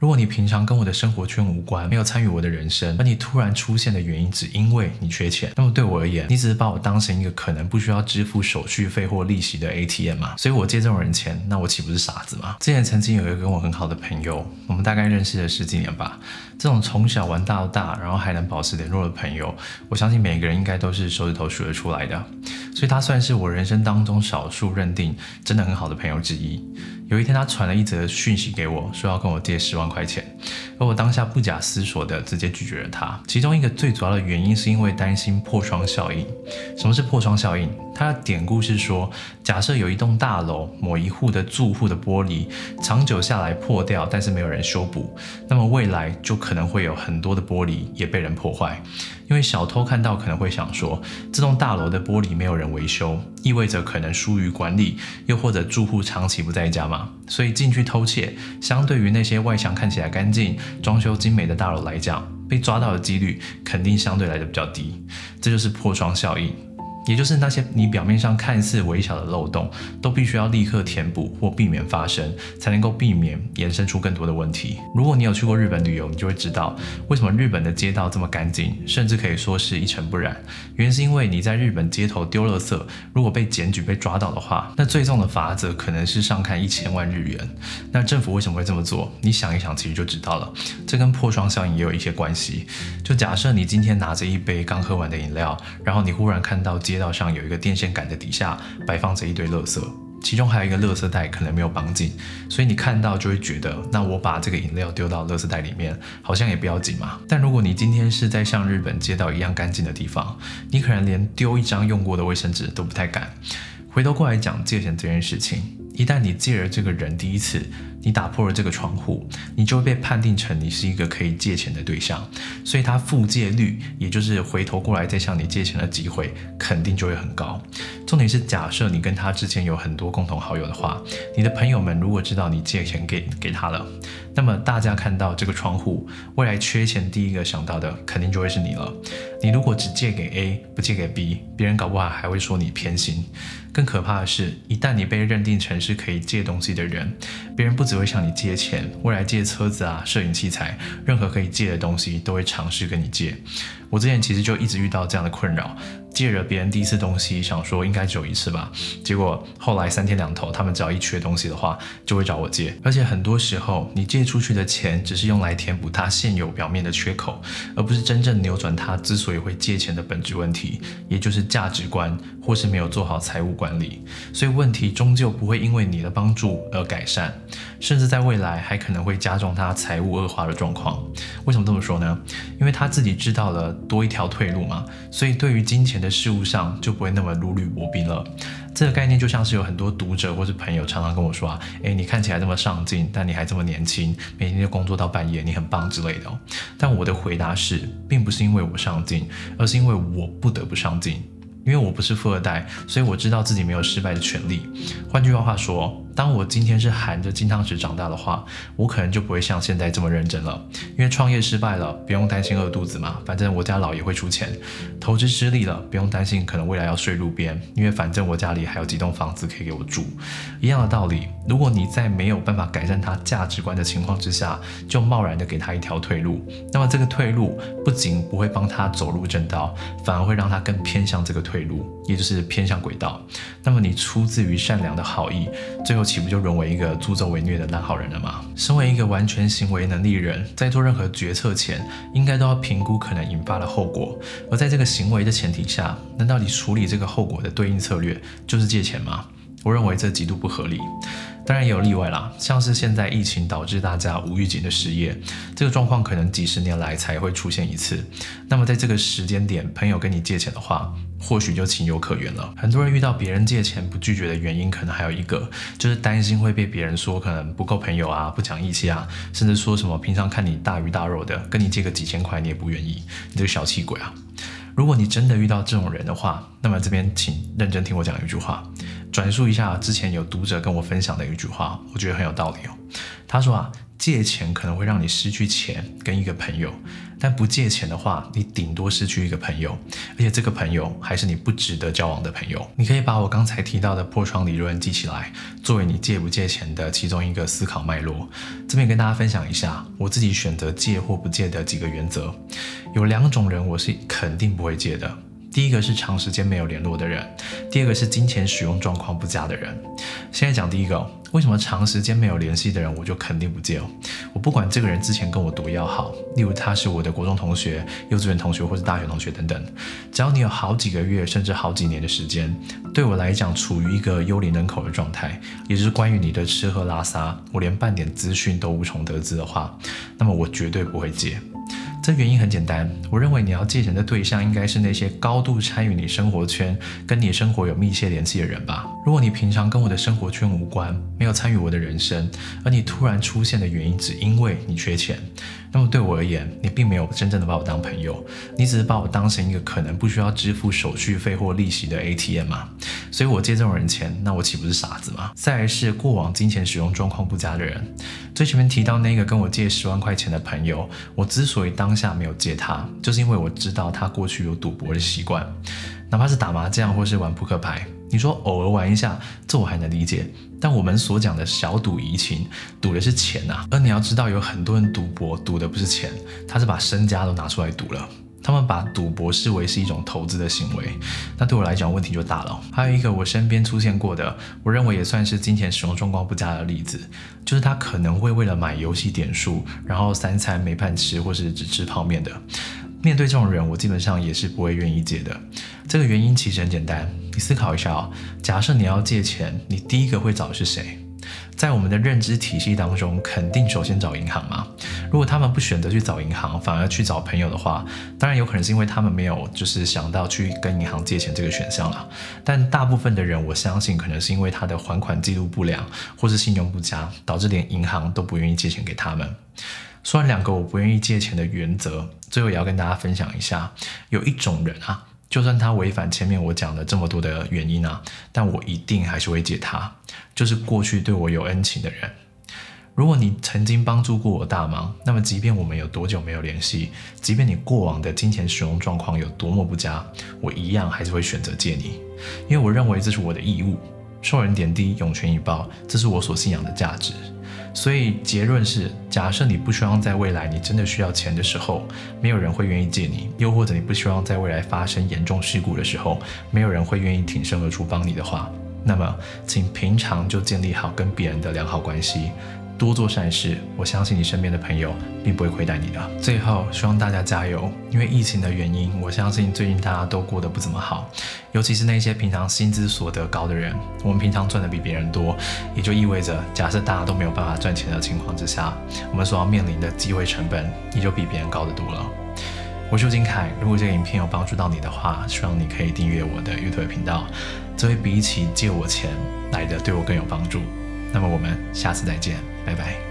如果你平常跟我的生活圈无关，没有参与我的人生，而你突然出现的原因只因为你缺钱，那么对我而言，你只是把我当成一个可能不需要支付手续费或利息的 ATM 嘛？所以我借这种人钱，那我岂不是傻子吗？之前曾经有一个跟我很好的朋友，我们大概认识了十几年吧。这种从小玩到大，然后还能保持联络的朋友，我相信每个人应该都是手指头数得出来的。所以他算是我人生当中少数认定真的很好的朋友之一。有一天，他传了一则讯息给我，说要跟我借十万块钱，而我当下不假思索的直接拒绝了他。其中一个最主要的原因是因为担心破窗效应。什么是破窗效应？它的典故是说，假设有一栋大楼某一户的住户的玻璃长久下来破掉，但是没有人修补，那么未来就可能会有很多的玻璃也被人破坏。因为小偷看到可能会想说，这栋大楼的玻璃没有人维修，意味着可能疏于管理，又或者住户长期不在家嘛，所以进去偷窃，相对于那些外墙看起来干净、装修精美的大楼来讲，被抓到的几率肯定相对来的比较低，这就是破窗效应。也就是那些你表面上看似微小的漏洞，都必须要立刻填补或避免发生，才能够避免延伸出更多的问题。如果你有去过日本旅游，你就会知道为什么日本的街道这么干净，甚至可以说是一尘不染。原因是因为你在日本街头丢垃圾，如果被检举被抓到的话，那最重的罚则可能是上看一千万日元。那政府为什么会这么做？你想一想，其实就知道了。这跟破窗效应也有一些关系。就假设你今天拿着一杯刚喝完的饮料，然后你忽然看到街街道上有一个电线杆的底下摆放着一堆垃圾，其中还有一个垃圾袋可能没有绑紧，所以你看到就会觉得，那我把这个饮料丢到垃圾袋里面，好像也不要紧嘛。但如果你今天是在像日本街道一样干净的地方，你可能连丢一张用过的卫生纸都不太敢。回头过来讲借钱这件事情，一旦你借了这个人第一次。你打破了这个窗户，你就会被判定成你是一个可以借钱的对象，所以他复借率，也就是回头过来再向你借钱的机会，肯定就会很高。重点是，假设你跟他之前有很多共同好友的话，你的朋友们如果知道你借钱给给他了，那么大家看到这个窗户，未来缺钱第一个想到的肯定就会是你了。你如果只借给 A 不借给 B，别人搞不好还会说你偏心。更可怕的是，一旦你被认定成是可以借东西的人，别人不只会向你借钱，未来借车子啊、摄影器材，任何可以借的东西都会尝试跟你借。我之前其实就一直遇到这样的困扰。借了别人第一次东西，想说应该只有一次吧，结果后来三天两头，他们只要一缺东西的话，就会找我借。而且很多时候，你借出去的钱只是用来填补他现有表面的缺口，而不是真正扭转他之所以会借钱的本质问题，也就是价值观或是没有做好财务管理。所以问题终究不会因为你的帮助而改善，甚至在未来还可能会加重他财务恶化的状况。为什么这么说呢？因为他自己知道了多一条退路嘛，所以对于金钱。的事物上就不会那么如履薄冰了。这个概念就像是有很多读者或是朋友常常跟我说啊，诶，你看起来这么上进，但你还这么年轻，每天就工作到半夜，你很棒之类的。但我的回答是，并不是因为我上进，而是因为我不得不上进。因为我不是富二代，所以我知道自己没有失败的权利。换句话说，当我今天是含着金汤匙长大的话，我可能就不会像现在这么认真了。因为创业失败了，不用担心饿肚子嘛，反正我家老爷会出钱；投资失利了，不用担心可能未来要睡路边，因为反正我家里还有几栋房子可以给我住。一样的道理，如果你在没有办法改善他价值观的情况之下，就贸然的给他一条退路，那么这个退路不仅不会帮他走入正道，反而会让他更偏向这个退。路，也就是偏向轨道。那么你出自于善良的好意，最后岂不就沦为一个助纣为虐的烂好人了吗？身为一个完全行为能力人，在做任何决策前，应该都要评估可能引发的后果。而在这个行为的前提下，难道你处理这个后果的对应策略就是借钱吗？我认为这极度不合理。当然也有例外啦，像是现在疫情导致大家无预警的失业，这个状况可能几十年来才会出现一次。那么在这个时间点，朋友跟你借钱的话，或许就情有可原了。很多人遇到别人借钱不拒绝的原因，可能还有一个就是担心会被别人说可能不够朋友啊，不讲义气啊，甚至说什么平常看你大鱼大肉的，跟你借个几千块你也不愿意，你这个小气鬼啊！如果你真的遇到这种人的话，那么这边请认真听我讲一句话。转述一下之前有读者跟我分享的一句话，我觉得很有道理哦。他说啊，借钱可能会让你失去钱跟一个朋友，但不借钱的话，你顶多失去一个朋友，而且这个朋友还是你不值得交往的朋友。你可以把我刚才提到的破窗理论记起来，作为你借不借钱的其中一个思考脉络。这边跟大家分享一下我自己选择借或不借的几个原则。有两种人我是肯定不会借的。第一个是长时间没有联络的人，第二个是金钱使用状况不佳的人。现在讲第一个，为什么长时间没有联系的人我就肯定不借？我不管这个人之前跟我多要好，例如他是我的国中同学、幼稚园同学或者大学同学等等，只要你有好几个月甚至好几年的时间，对我来讲处于一个幽灵人口的状态，也就是关于你的吃喝拉撒，我连半点资讯都无从得知的话，那么我绝对不会借。这原因很简单，我认为你要借钱的对象应该是那些高度参与你生活圈、跟你生活有密切联系的人吧。如果你平常跟我的生活圈无关，没有参与我的人生，而你突然出现的原因只因为你缺钱。那么对我而言，你并没有真正的把我当朋友，你只是把我当成一个可能不需要支付手续费或利息的 ATM。所以我借这种人钱，那我岂不是傻子吗？再来是过往金钱使用状况不佳的人，最前面提到那个跟我借十万块钱的朋友，我之所以当下没有借他，就是因为我知道他过去有赌博的习惯，哪怕是打麻将或是玩扑克牌。你说偶尔玩一下，这我还能理解。但我们所讲的小赌怡情，赌的是钱呐。而你要知道，有很多人赌博赌的不是钱，他是把身家都拿出来赌了。他们把赌博视为是一种投资的行为，那对我来讲问题就大了。还有一个我身边出现过的，我认为也算是金钱使用状况不佳的例子，就是他可能会为了买游戏点数，然后三餐没饭吃，或是只吃泡面的。面对这种人，我基本上也是不会愿意借的。这个原因其实很简单，你思考一下哦。假设你要借钱，你第一个会找的是谁？在我们的认知体系当中，肯定首先找银行嘛。如果他们不选择去找银行，反而去找朋友的话，当然有可能是因为他们没有就是想到去跟银行借钱这个选项了。但大部分的人，我相信可能是因为他的还款记录不良，或是信用不佳，导致连银行都不愿意借钱给他们。说完两个我不愿意借钱的原则，最后也要跟大家分享一下，有一种人啊，就算他违反前面我讲的这么多的原因啊，但我一定还是会借他，就是过去对我有恩情的人。如果你曾经帮助过我大忙，那么即便我们有多久没有联系，即便你过往的金钱使用状况有多么不佳，我一样还是会选择借你，因为我认为这是我的义务，受人点滴，涌泉以报，这是我所信仰的价值。所以结论是：假设你不希望在未来你真的需要钱的时候，没有人会愿意借你；又或者你不希望在未来发生严重事故的时候，没有人会愿意挺身而出帮你的话，那么请平常就建立好跟别人的良好关系。多做善事，我相信你身边的朋友并不会亏待你的。最后，希望大家加油，因为疫情的原因，我相信最近大家都过得不怎么好，尤其是那些平常薪资所得高的人。我们平常赚的比别人多，也就意味着，假设大家都没有办法赚钱的情况之下，我们所要面临的机会成本也就比别人高得多了。我是金凯，如果这个影片有帮助到你的话，希望你可以订阅我的 YouTube 频道，这会比起借我钱来的对我更有帮助。那么我们下次再见。拜拜。